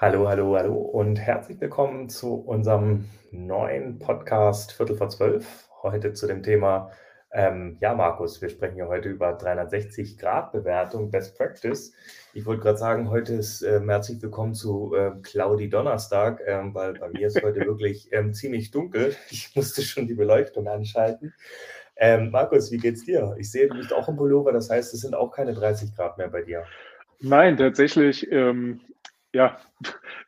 Hallo, hallo, hallo und herzlich willkommen zu unserem neuen Podcast Viertel vor zwölf. Heute zu dem Thema, ähm, ja, Markus, wir sprechen ja heute über 360-Grad-Bewertung, Best Practice. Ich wollte gerade sagen, heute ist äh, herzlich willkommen zu äh, Claudi Donnerstag, ähm, weil bei mir ist heute wirklich ähm, ziemlich dunkel. Ich musste schon die Beleuchtung anschalten. Ähm, Markus, wie geht's dir? Ich sehe, du bist auch im Pullover, das heißt, es sind auch keine 30 Grad mehr bei dir. Nein, tatsächlich ähm, ja,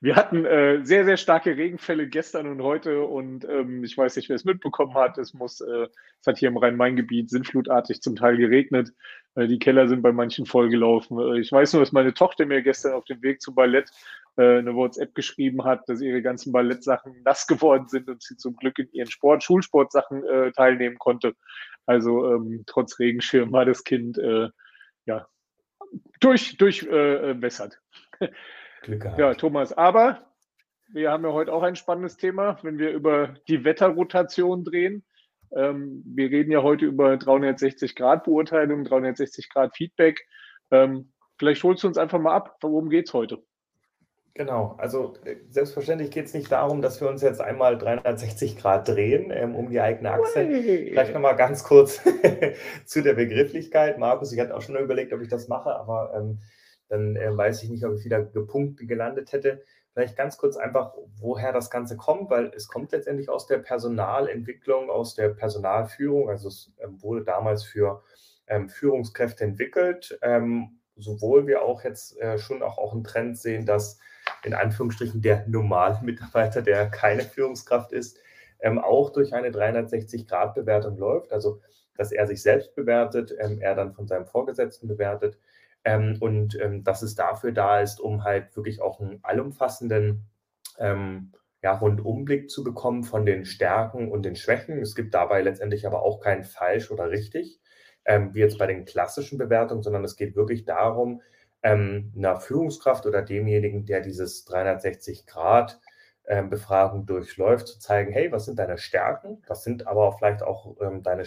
wir hatten äh, sehr, sehr starke Regenfälle gestern und heute und ähm, ich weiß nicht, wer es mitbekommen hat. Es muss, äh, es hat hier im Rhein-Main-Gebiet sinnflutartig zum Teil geregnet. Äh, die Keller sind bei manchen vollgelaufen. Äh, ich weiß nur, dass meine Tochter mir gestern auf dem Weg zum Ballett äh, eine WhatsApp geschrieben hat, dass ihre ganzen Ballettsachen nass geworden sind und sie zum Glück in ihren Sport, Schulsportsachen äh, teilnehmen konnte. Also ähm, trotz Regenschirm war das Kind ja durch, durchwässert. Äh, Glück gehabt. Ja, Thomas, aber wir haben ja heute auch ein spannendes Thema, wenn wir über die Wetterrotation drehen. Ähm, wir reden ja heute über 360-Grad-Beurteilung, 360-Grad-Feedback. Ähm, vielleicht holst du uns einfach mal ab, worum geht es heute? Genau, also äh, selbstverständlich geht es nicht darum, dass wir uns jetzt einmal 360 Grad drehen ähm, um die eigene Achse. Hey. Vielleicht nochmal ganz kurz zu der Begrifflichkeit. Markus, ich hatte auch schon überlegt, ob ich das mache, aber ähm, dann äh, weiß ich nicht, ob ich wieder gepunktet gelandet hätte. Vielleicht ganz kurz einfach, woher das Ganze kommt, weil es kommt letztendlich aus der Personalentwicklung, aus der Personalführung. Also es ähm, wurde damals für ähm, Führungskräfte entwickelt, ähm, sowohl wir auch jetzt äh, schon auch, auch einen Trend sehen, dass in Anführungsstrichen der normale Mitarbeiter, der keine Führungskraft ist, ähm, auch durch eine 360-Grad-Bewertung läuft. Also dass er sich selbst bewertet, ähm, er dann von seinem Vorgesetzten bewertet ähm, und ähm, dass es dafür da ist, um halt wirklich auch einen allumfassenden ähm, ja, Rundumblick zu bekommen von den Stärken und den Schwächen. Es gibt dabei letztendlich aber auch kein falsch oder richtig, ähm, wie jetzt bei den klassischen Bewertungen, sondern es geht wirklich darum, ähm, einer Führungskraft oder demjenigen, der dieses 360 Grad ähm, Befragung durchläuft, zu zeigen, hey, was sind deine Stärken, was sind aber vielleicht auch ähm, deine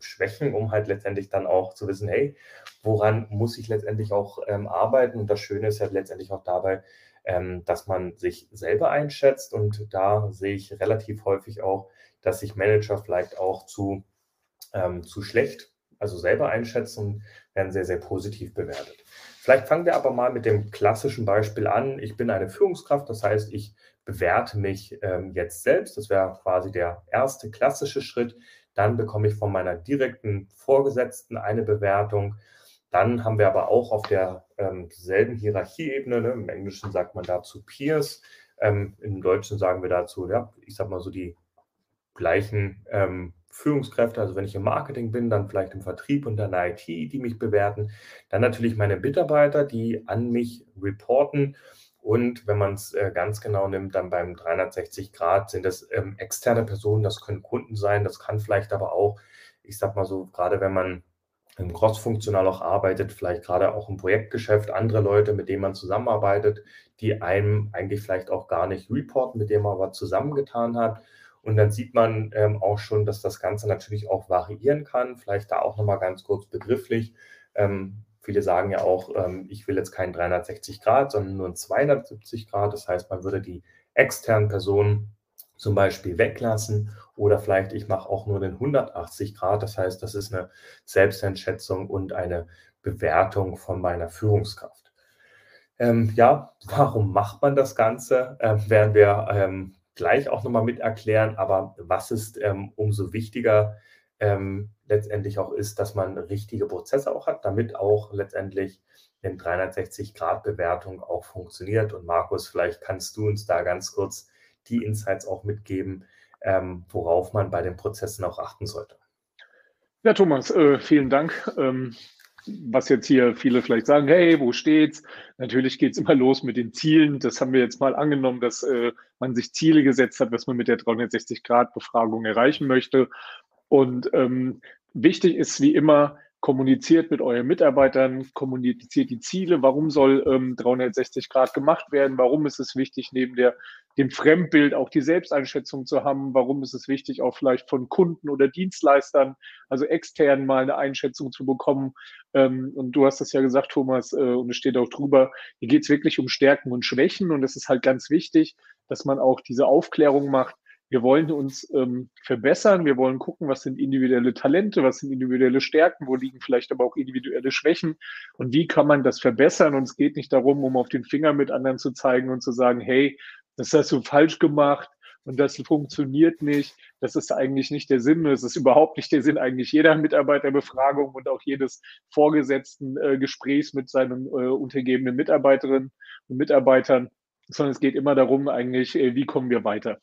Schwächen, um halt letztendlich dann auch zu wissen, hey, woran muss ich letztendlich auch ähm, arbeiten? Und das Schöne ist ja letztendlich auch dabei, ähm, dass man sich selber einschätzt. Und da sehe ich relativ häufig auch, dass sich Manager vielleicht auch zu, ähm, zu schlecht, also selber einschätzen und werden sehr, sehr positiv bewertet. Vielleicht fangen wir aber mal mit dem klassischen Beispiel an. Ich bin eine Führungskraft, das heißt, ich bewerte mich ähm, jetzt selbst. Das wäre quasi der erste klassische Schritt. Dann bekomme ich von meiner direkten Vorgesetzten eine Bewertung. Dann haben wir aber auch auf derselben ähm, Hierarchieebene, ne, im Englischen sagt man dazu Peers, ähm, im Deutschen sagen wir dazu, ja, ich sag mal so die gleichen ähm, Führungskräfte, also wenn ich im Marketing bin, dann vielleicht im Vertrieb und dann der IT, die mich bewerten. Dann natürlich meine Mitarbeiter, die an mich reporten und wenn man es äh, ganz genau nimmt, dann beim 360 Grad sind das ähm, externe Personen, das können Kunden sein, das kann vielleicht aber auch, ich sag mal so, gerade wenn man im cross-funktional auch arbeitet, vielleicht gerade auch im Projektgeschäft, andere Leute, mit denen man zusammenarbeitet, die einem eigentlich vielleicht auch gar nicht reporten, mit denen man aber zusammengetan hat. Und dann sieht man ähm, auch schon, dass das Ganze natürlich auch variieren kann. Vielleicht da auch nochmal ganz kurz begrifflich. Ähm, Viele sagen ja auch, ähm, ich will jetzt keinen 360 Grad, sondern nur ein 270 Grad. Das heißt, man würde die externen Personen zum Beispiel weglassen oder vielleicht ich mache auch nur den 180 Grad. Das heißt, das ist eine Selbsteinschätzung und eine Bewertung von meiner Führungskraft. Ähm, ja, warum macht man das Ganze? Ähm, werden wir ähm, gleich auch nochmal mit erklären. Aber was ist ähm, umso wichtiger, ähm, letztendlich auch ist, dass man richtige Prozesse auch hat, damit auch letztendlich in 360-Grad-Bewertung auch funktioniert. Und Markus, vielleicht kannst du uns da ganz kurz die Insights auch mitgeben, ähm, worauf man bei den Prozessen auch achten sollte. Ja, Thomas, äh, vielen Dank. Ähm, was jetzt hier viele vielleicht sagen, hey, wo steht's? Natürlich geht es immer los mit den Zielen. Das haben wir jetzt mal angenommen, dass äh, man sich Ziele gesetzt hat, was man mit der 360-Grad-Befragung erreichen möchte. Und ähm, wichtig ist wie immer, kommuniziert mit euren Mitarbeitern, kommuniziert die Ziele, warum soll ähm, 360 Grad gemacht werden, warum ist es wichtig, neben der, dem Fremdbild auch die Selbsteinschätzung zu haben, warum ist es wichtig, auch vielleicht von Kunden oder Dienstleistern, also extern mal eine Einschätzung zu bekommen. Ähm, und du hast das ja gesagt, Thomas, äh, und es steht auch drüber, hier geht es wirklich um Stärken und Schwächen. Und es ist halt ganz wichtig, dass man auch diese Aufklärung macht, wir wollen uns ähm, verbessern, wir wollen gucken, was sind individuelle Talente, was sind individuelle Stärken, wo liegen vielleicht aber auch individuelle Schwächen und wie kann man das verbessern. Und es geht nicht darum, um auf den Finger mit anderen zu zeigen und zu sagen, hey, das hast du falsch gemacht und das funktioniert nicht. Das ist eigentlich nicht der Sinn. Das ist überhaupt nicht der Sinn eigentlich jeder Mitarbeiterbefragung und auch jedes vorgesetzten äh, Gesprächs mit seinen äh, untergebenen Mitarbeiterinnen und Mitarbeitern, sondern es geht immer darum, eigentlich, äh, wie kommen wir weiter.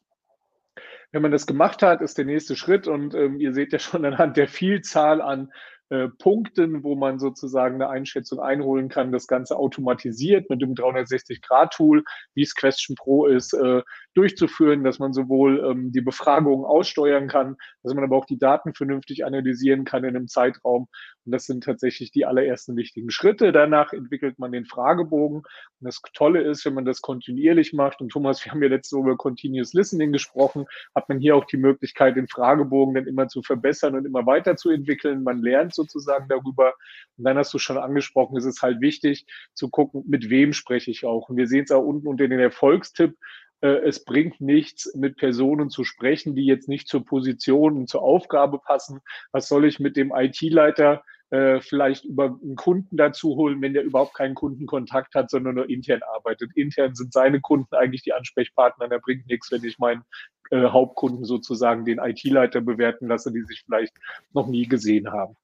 Wenn man das gemacht hat, ist der nächste Schritt. Und ähm, ihr seht ja schon anhand der Vielzahl an äh, Punkten, wo man sozusagen eine Einschätzung einholen kann, das Ganze automatisiert mit dem 360-Grad-Tool, wie es Question Pro ist, äh, durchzuführen, dass man sowohl ähm, die Befragungen aussteuern kann, dass man aber auch die Daten vernünftig analysieren kann in einem Zeitraum. Und das sind tatsächlich die allerersten wichtigen Schritte. Danach entwickelt man den Fragebogen. Und das Tolle ist, wenn man das kontinuierlich macht, und Thomas, wir haben ja letzte Woche über Continuous Listening gesprochen, hat man hier auch die Möglichkeit, den Fragebogen dann immer zu verbessern und immer weiterzuentwickeln. Man lernt sozusagen darüber. Und dann hast du schon angesprochen, es ist halt wichtig zu gucken, mit wem spreche ich auch. Und wir sehen es auch unten unter den Erfolgstipp äh, es bringt nichts, mit Personen zu sprechen, die jetzt nicht zur Position und zur Aufgabe passen. Was soll ich mit dem IT-Leiter äh, vielleicht über einen Kunden dazu holen, wenn der überhaupt keinen Kundenkontakt hat, sondern nur intern arbeitet. Intern sind seine Kunden eigentlich die Ansprechpartner. Da bringt nichts, wenn ich meinen äh, Hauptkunden sozusagen den IT-Leiter bewerten lasse, die sich vielleicht noch nie gesehen haben.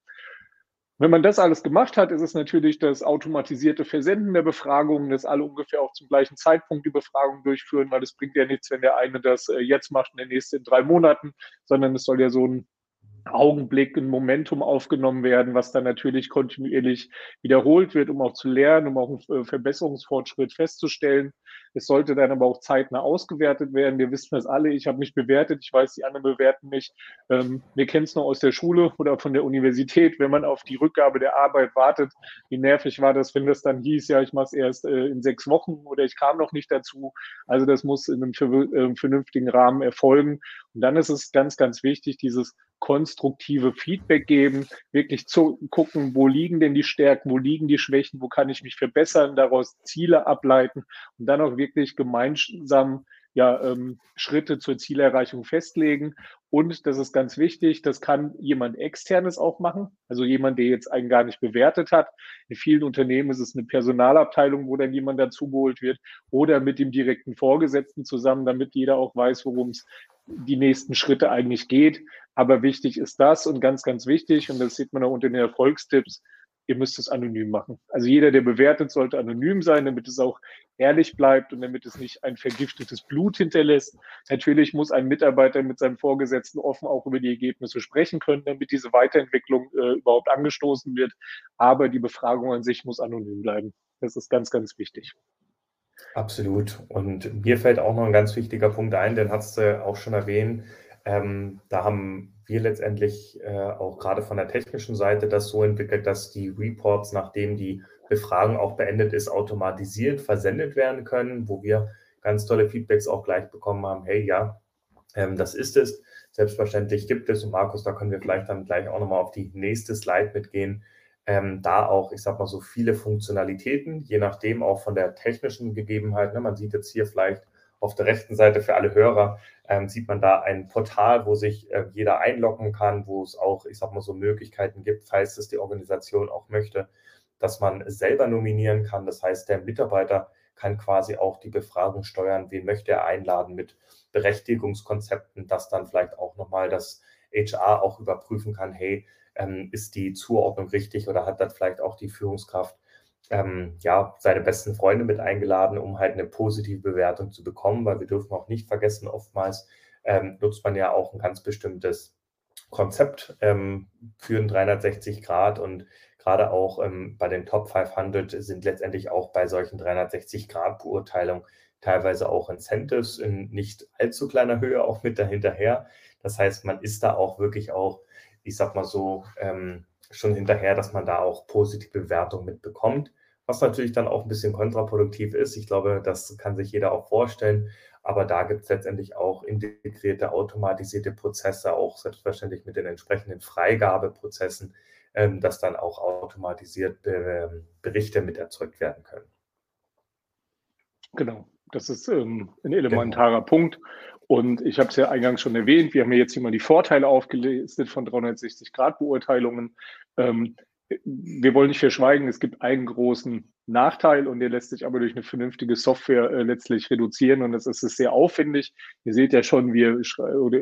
Wenn man das alles gemacht hat, ist es natürlich das automatisierte Versenden der Befragungen, dass alle ungefähr auch zum gleichen Zeitpunkt die Befragung durchführen, weil es bringt ja nichts, wenn der eine das äh, jetzt macht und der nächste in drei Monaten, sondern es soll ja so ein Augenblick, ein Momentum aufgenommen werden, was dann natürlich kontinuierlich wiederholt wird, um auch zu lernen, um auch einen äh, Verbesserungsfortschritt festzustellen. Es sollte dann aber auch zeitnah ausgewertet werden. Wir wissen das alle. Ich habe mich bewertet. Ich weiß, die anderen bewerten mich. Ähm, wir kennen es noch aus der Schule oder von der Universität, wenn man auf die Rückgabe der Arbeit wartet. Wie nervig war das, wenn das dann hieß, ja, ich mache es erst äh, in sechs Wochen oder ich kam noch nicht dazu. Also das muss in einem äh, vernünftigen Rahmen erfolgen. Und dann ist es ganz, ganz wichtig, dieses konstruktive Feedback geben, wirklich zu gucken, wo liegen denn die Stärken, wo liegen die Schwächen, wo kann ich mich verbessern, daraus Ziele ableiten und dann auch wirklich gemeinsam ja, ähm, Schritte zur Zielerreichung festlegen. Und das ist ganz wichtig, das kann jemand externes auch machen, also jemand, der jetzt einen gar nicht bewertet hat. In vielen Unternehmen ist es eine Personalabteilung, wo dann jemand dazugeholt wird oder mit dem direkten Vorgesetzten zusammen, damit jeder auch weiß, worum es die nächsten Schritte eigentlich geht. Aber wichtig ist das und ganz, ganz wichtig, und das sieht man auch unter den Erfolgstipps, ihr müsst es anonym machen. Also jeder, der bewertet, sollte anonym sein, damit es auch ehrlich bleibt und damit es nicht ein vergiftetes Blut hinterlässt. Natürlich muss ein Mitarbeiter mit seinem Vorgesetzten offen auch über die Ergebnisse sprechen können, damit diese Weiterentwicklung äh, überhaupt angestoßen wird. Aber die Befragung an sich muss anonym bleiben. Das ist ganz, ganz wichtig. Absolut. Und mir fällt auch noch ein ganz wichtiger Punkt ein, den hast du auch schon erwähnt. Ähm, da haben wir letztendlich äh, auch gerade von der technischen Seite das so entwickelt, dass die Reports, nachdem die Befragung auch beendet ist, automatisiert versendet werden können, wo wir ganz tolle Feedbacks auch gleich bekommen haben. Hey, ja, ähm, das ist es. Selbstverständlich gibt es, und Markus, da können wir vielleicht dann gleich auch nochmal auf die nächste Slide mitgehen, ähm, da auch, ich sag mal so viele Funktionalitäten, je nachdem auch von der technischen Gegebenheit. Ne? Man sieht jetzt hier vielleicht auf der rechten Seite für alle Hörer ähm, sieht man da ein Portal, wo sich äh, jeder einloggen kann, wo es auch, ich sag mal, so Möglichkeiten gibt, falls es die Organisation auch möchte, dass man selber nominieren kann. Das heißt, der Mitarbeiter kann quasi auch die Befragung steuern, wen möchte er einladen mit Berechtigungskonzepten, dass dann vielleicht auch nochmal das HR auch überprüfen kann, hey, ähm, ist die Zuordnung richtig oder hat dann vielleicht auch die Führungskraft ähm, ja, seine besten Freunde mit eingeladen, um halt eine positive Bewertung zu bekommen, weil wir dürfen auch nicht vergessen, oftmals ähm, nutzt man ja auch ein ganz bestimmtes Konzept ähm, für ein 360 Grad und gerade auch ähm, bei den Top 500 sind letztendlich auch bei solchen 360 Grad Beurteilungen teilweise auch Incentives in nicht allzu kleiner Höhe auch mit dahinterher. Das heißt, man ist da auch wirklich auch, ich sag mal so, ähm, schon hinterher, dass man da auch positive Bewertungen mitbekommt. Was natürlich dann auch ein bisschen kontraproduktiv ist. Ich glaube, das kann sich jeder auch vorstellen. Aber da gibt es letztendlich auch integrierte, automatisierte Prozesse, auch selbstverständlich mit den entsprechenden Freigabeprozessen, ähm, dass dann auch automatisiert ähm, Berichte mit erzeugt werden können. Genau, das ist ähm, ein elementarer genau. Punkt. Und ich habe es ja eingangs schon erwähnt, wir haben ja jetzt immer die Vorteile aufgelistet von 360-Grad-Beurteilungen. Ähm, wir wollen nicht verschweigen, es gibt einen großen Nachteil und der lässt sich aber durch eine vernünftige Software äh, letztlich reduzieren und das ist, ist sehr aufwendig. Ihr seht ja schon, wir,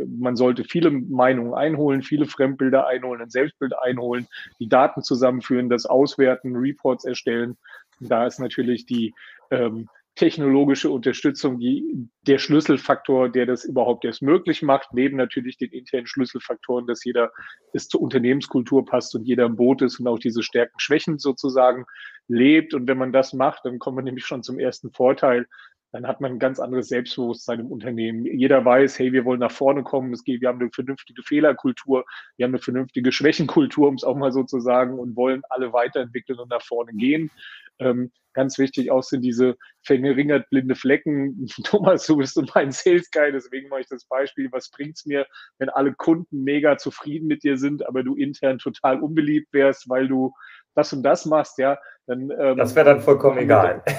man sollte viele Meinungen einholen, viele Fremdbilder einholen, ein Selbstbild einholen, die Daten zusammenführen, das auswerten, Reports erstellen. Da ist natürlich die ähm, technologische Unterstützung die, der Schlüsselfaktor, der das überhaupt erst möglich macht, neben natürlich den internen Schlüsselfaktoren, dass jeder es zur Unternehmenskultur passt und jeder im Boot ist und auch diese Stärken, Schwächen sozusagen lebt. Und wenn man das macht, dann kommt man nämlich schon zum ersten Vorteil. Dann hat man ein ganz anderes Selbstbewusstsein im Unternehmen. Jeder weiß, hey, wir wollen nach vorne kommen. Es geht, wir haben eine vernünftige Fehlerkultur, wir haben eine vernünftige Schwächenkultur, um es auch mal so zu sagen, und wollen alle weiterentwickeln und nach vorne gehen. Ähm, ganz wichtig auch sind diese verringert blinde Flecken. Thomas, du bist mein Sales Guy, deswegen mache ich das Beispiel. Was bringt es mir, wenn alle Kunden mega zufrieden mit dir sind, aber du intern total unbeliebt wärst, weil du das und das machst, ja, dann. Ähm, das wäre dann vollkommen egal.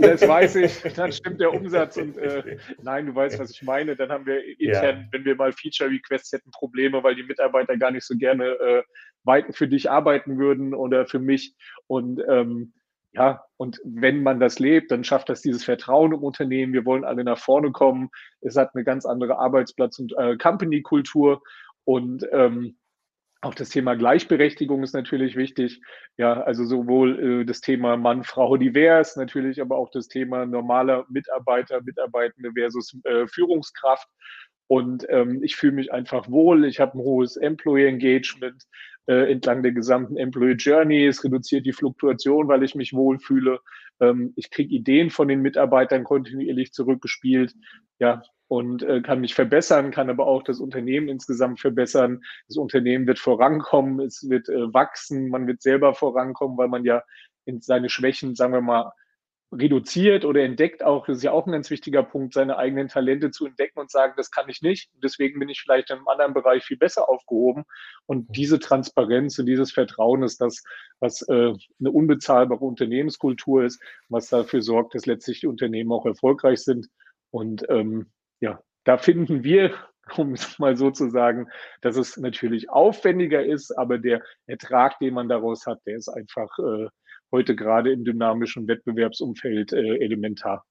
Das weiß ich, dann stimmt der Umsatz und äh, nein, du weißt, was ich meine. Dann haben wir intern, ja. wenn wir mal Feature Requests hätten, Probleme, weil die Mitarbeiter gar nicht so gerne äh, weit für dich arbeiten würden oder für mich. Und ähm, ja, und wenn man das lebt, dann schafft das dieses Vertrauen im Unternehmen. Wir wollen alle nach vorne kommen. Es hat eine ganz andere Arbeitsplatz- und äh, Company-Kultur. Und ähm, auch das Thema Gleichberechtigung ist natürlich wichtig. Ja, also sowohl äh, das Thema Mann, Frau divers, natürlich, aber auch das Thema normaler Mitarbeiter, Mitarbeitende versus äh, Führungskraft. Und ähm, ich fühle mich einfach wohl. Ich habe ein hohes Employee Engagement äh, entlang der gesamten Employee Journey. Es reduziert die Fluktuation, weil ich mich wohlfühle. Ähm, ich kriege Ideen von den Mitarbeitern kontinuierlich zurückgespielt. Ja, und äh, kann mich verbessern, kann aber auch das Unternehmen insgesamt verbessern. Das Unternehmen wird vorankommen, es wird äh, wachsen, man wird selber vorankommen, weil man ja in seine Schwächen, sagen wir mal, reduziert oder entdeckt auch, das ist ja auch ein ganz wichtiger Punkt, seine eigenen Talente zu entdecken und sagen, das kann ich nicht. Deswegen bin ich vielleicht in einem anderen Bereich viel besser aufgehoben. Und mhm. diese Transparenz und dieses Vertrauen ist das, was äh, eine unbezahlbare Unternehmenskultur ist, was dafür sorgt, dass letztlich die Unternehmen auch erfolgreich sind. Und ähm, ja, da finden wir, um es mal so zu sagen, dass es natürlich aufwendiger ist, aber der Ertrag, den man daraus hat, der ist einfach äh, heute gerade im dynamischen Wettbewerbsumfeld äh, elementar.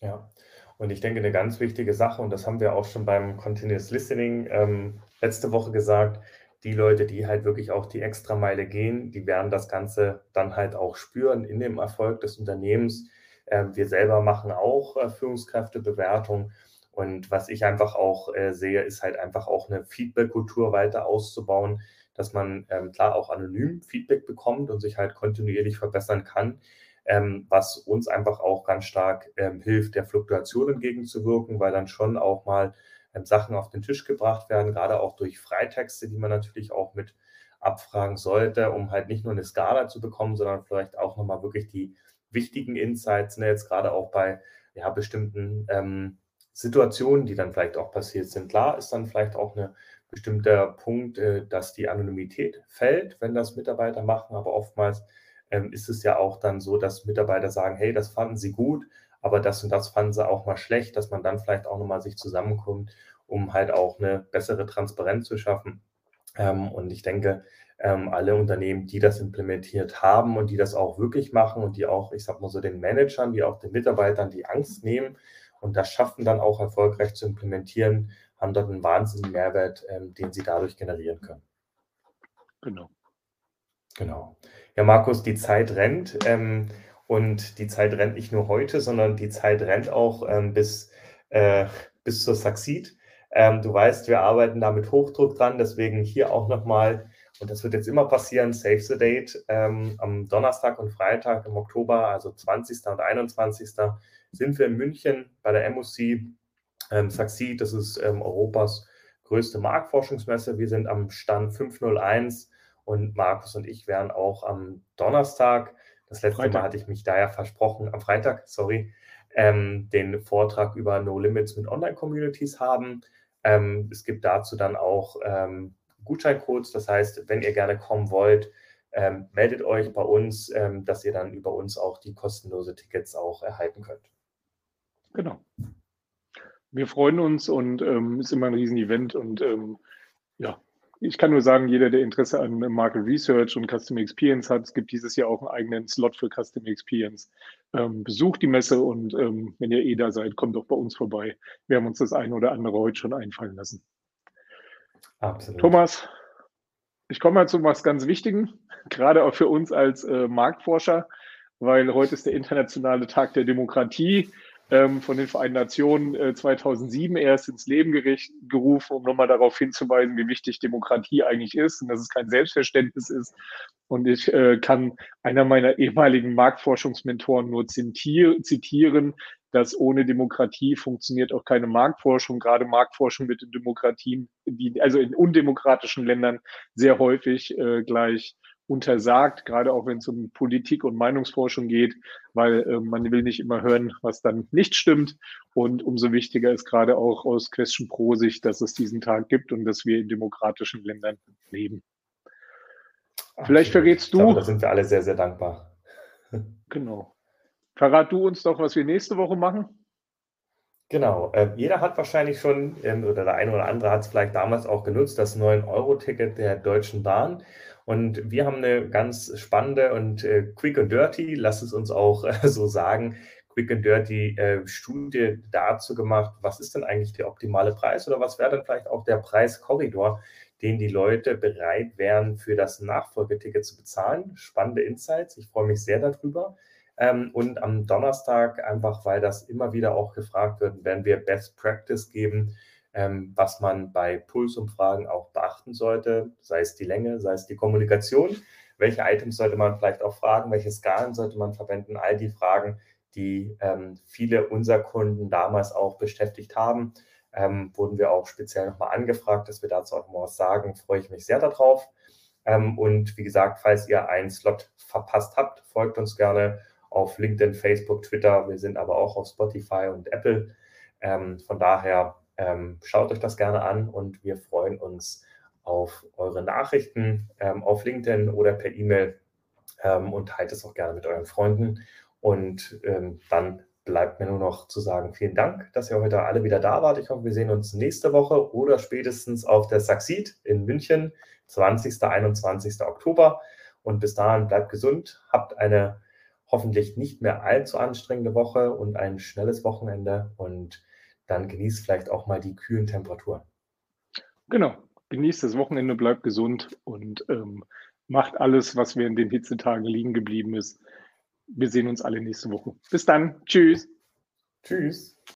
Ja, und ich denke, eine ganz wichtige Sache, und das haben wir auch schon beim Continuous Listening ähm, letzte Woche gesagt, die Leute, die halt wirklich auch die Extrameile gehen, die werden das Ganze dann halt auch spüren in dem Erfolg des Unternehmens. Äh, wir selber machen auch äh, Führungskräftebewertung. Und was ich einfach auch äh, sehe, ist halt einfach auch eine Feedback-Kultur weiter auszubauen, dass man ähm, klar auch anonym Feedback bekommt und sich halt kontinuierlich verbessern kann, ähm, was uns einfach auch ganz stark ähm, hilft, der Fluktuation entgegenzuwirken, weil dann schon auch mal ähm, Sachen auf den Tisch gebracht werden, gerade auch durch Freitexte, die man natürlich auch mit abfragen sollte, um halt nicht nur eine Skala zu bekommen, sondern vielleicht auch nochmal wirklich die wichtigen Insights, ne, jetzt gerade auch bei ja, bestimmten ähm, Situationen, die dann vielleicht auch passiert sind. Klar ist dann vielleicht auch eine bestimmter Punkt, äh, dass die Anonymität fällt, wenn das Mitarbeiter machen. Aber oftmals ähm, ist es ja auch dann so, dass Mitarbeiter sagen, hey, das fanden sie gut, aber das und das fanden sie auch mal schlecht, dass man dann vielleicht auch nochmal sich zusammenkommt, um halt auch eine bessere Transparenz zu schaffen. Ähm, und ich denke, ähm, alle Unternehmen, die das implementiert haben und die das auch wirklich machen und die auch, ich sag mal so, den Managern, die auch den Mitarbeitern die Angst nehmen und das schaffen dann auch erfolgreich zu implementieren, haben dort einen wahnsinnigen Mehrwert, ähm, den sie dadurch generieren können. Genau. Genau. Ja, Markus, die Zeit rennt ähm, und die Zeit rennt nicht nur heute, sondern die Zeit rennt auch ähm, bis, äh, bis zur Succeed. Ähm, du weißt, wir arbeiten da mit Hochdruck dran, deswegen hier auch nochmal, und das wird jetzt immer passieren, Save the Date ähm, am Donnerstag und Freitag im Oktober, also 20. und 21. sind wir in München bei der MOC ähm, Saxi, das ist ähm, Europas größte Marktforschungsmesse. Wir sind am Stand 501 Und Markus und ich werden auch am Donnerstag, das letzte Freitag. Mal hatte ich mich da ja versprochen, am Freitag, sorry, ähm, den Vortrag über No Limits mit Online-Communities haben. Ähm, es gibt dazu dann auch ähm, Gutscheincodes. Das heißt, wenn ihr gerne kommen wollt, ähm, meldet euch bei uns, ähm, dass ihr dann über uns auch die kostenlose Tickets auch erhalten könnt. Genau. Wir freuen uns und es ähm, ist immer ein Riesen-Event und ähm, ja, ich kann nur sagen, jeder, der Interesse an Market Research und Customer Experience hat, es gibt dieses Jahr auch einen eigenen Slot für Customer Experience. Ähm, besucht die Messe und ähm, wenn ihr eh da seid, kommt doch bei uns vorbei. Wir haben uns das eine oder andere heute schon einfallen lassen. Absolut. Thomas, ich komme mal zu was ganz Wichtigem, gerade auch für uns als äh, Marktforscher, weil heute ist der internationale Tag der Demokratie von den Vereinten Nationen äh, 2007 erst ins Leben gericht, gerufen, um nochmal darauf hinzuweisen, wie wichtig Demokratie eigentlich ist und dass es kein Selbstverständnis ist. Und ich äh, kann einer meiner ehemaligen Marktforschungsmentoren nur zitieren, dass ohne Demokratie funktioniert auch keine Marktforschung. Gerade Marktforschung wird in Demokratien, die, also in undemokratischen Ländern sehr häufig äh, gleich untersagt, gerade auch wenn es um Politik und Meinungsforschung geht, weil äh, man will nicht immer hören, was dann nicht stimmt. Und umso wichtiger ist gerade auch aus Question Pro Sicht, dass es diesen Tag gibt und dass wir in demokratischen Ländern leben. Vielleicht verrätst du. Glaube, da sind wir alle sehr, sehr dankbar. Genau. Verrat du uns doch, was wir nächste Woche machen. Genau. Äh, jeder hat wahrscheinlich schon, ähm, oder der eine oder andere hat es vielleicht damals auch genutzt, das 9-Euro-Ticket der Deutschen Bahn. Und wir haben eine ganz spannende und äh, quick and dirty, lass es uns auch äh, so sagen, quick and dirty äh, Studie dazu gemacht, was ist denn eigentlich der optimale Preis oder was wäre dann vielleicht auch der Preiskorridor, den die Leute bereit wären, für das Nachfolgeticket zu bezahlen. Spannende Insights, ich freue mich sehr darüber. Ähm, und am Donnerstag, einfach weil das immer wieder auch gefragt wird, werden wir Best Practice geben ähm, was man bei Pulsumfragen auch beachten sollte, sei es die Länge, sei es die Kommunikation. Welche Items sollte man vielleicht auch fragen? Welche Skalen sollte man verwenden? All die Fragen, die ähm, viele unserer Kunden damals auch beschäftigt haben, ähm, wurden wir auch speziell nochmal angefragt, dass wir dazu auch mal was sagen. Freue ich mich sehr darauf. Ähm, und wie gesagt, falls ihr einen Slot verpasst habt, folgt uns gerne auf LinkedIn, Facebook, Twitter. Wir sind aber auch auf Spotify und Apple. Ähm, von daher ähm, schaut euch das gerne an und wir freuen uns auf eure Nachrichten ähm, auf LinkedIn oder per E-Mail ähm, und teilt es auch gerne mit euren Freunden. Und ähm, dann bleibt mir nur noch zu sagen, vielen Dank, dass ihr heute alle wieder da wart. Ich hoffe, wir sehen uns nächste Woche oder spätestens auf der Succeed in München, 20. 21. Oktober. Und bis dahin bleibt gesund, habt eine hoffentlich nicht mehr allzu anstrengende Woche und ein schnelles Wochenende und dann genießt vielleicht auch mal die kühlen Temperaturen. Genau, genießt das Wochenende, bleibt gesund und ähm, macht alles, was während den Hitzetagen liegen geblieben ist. Wir sehen uns alle nächste Woche. Bis dann. Tschüss. Tschüss.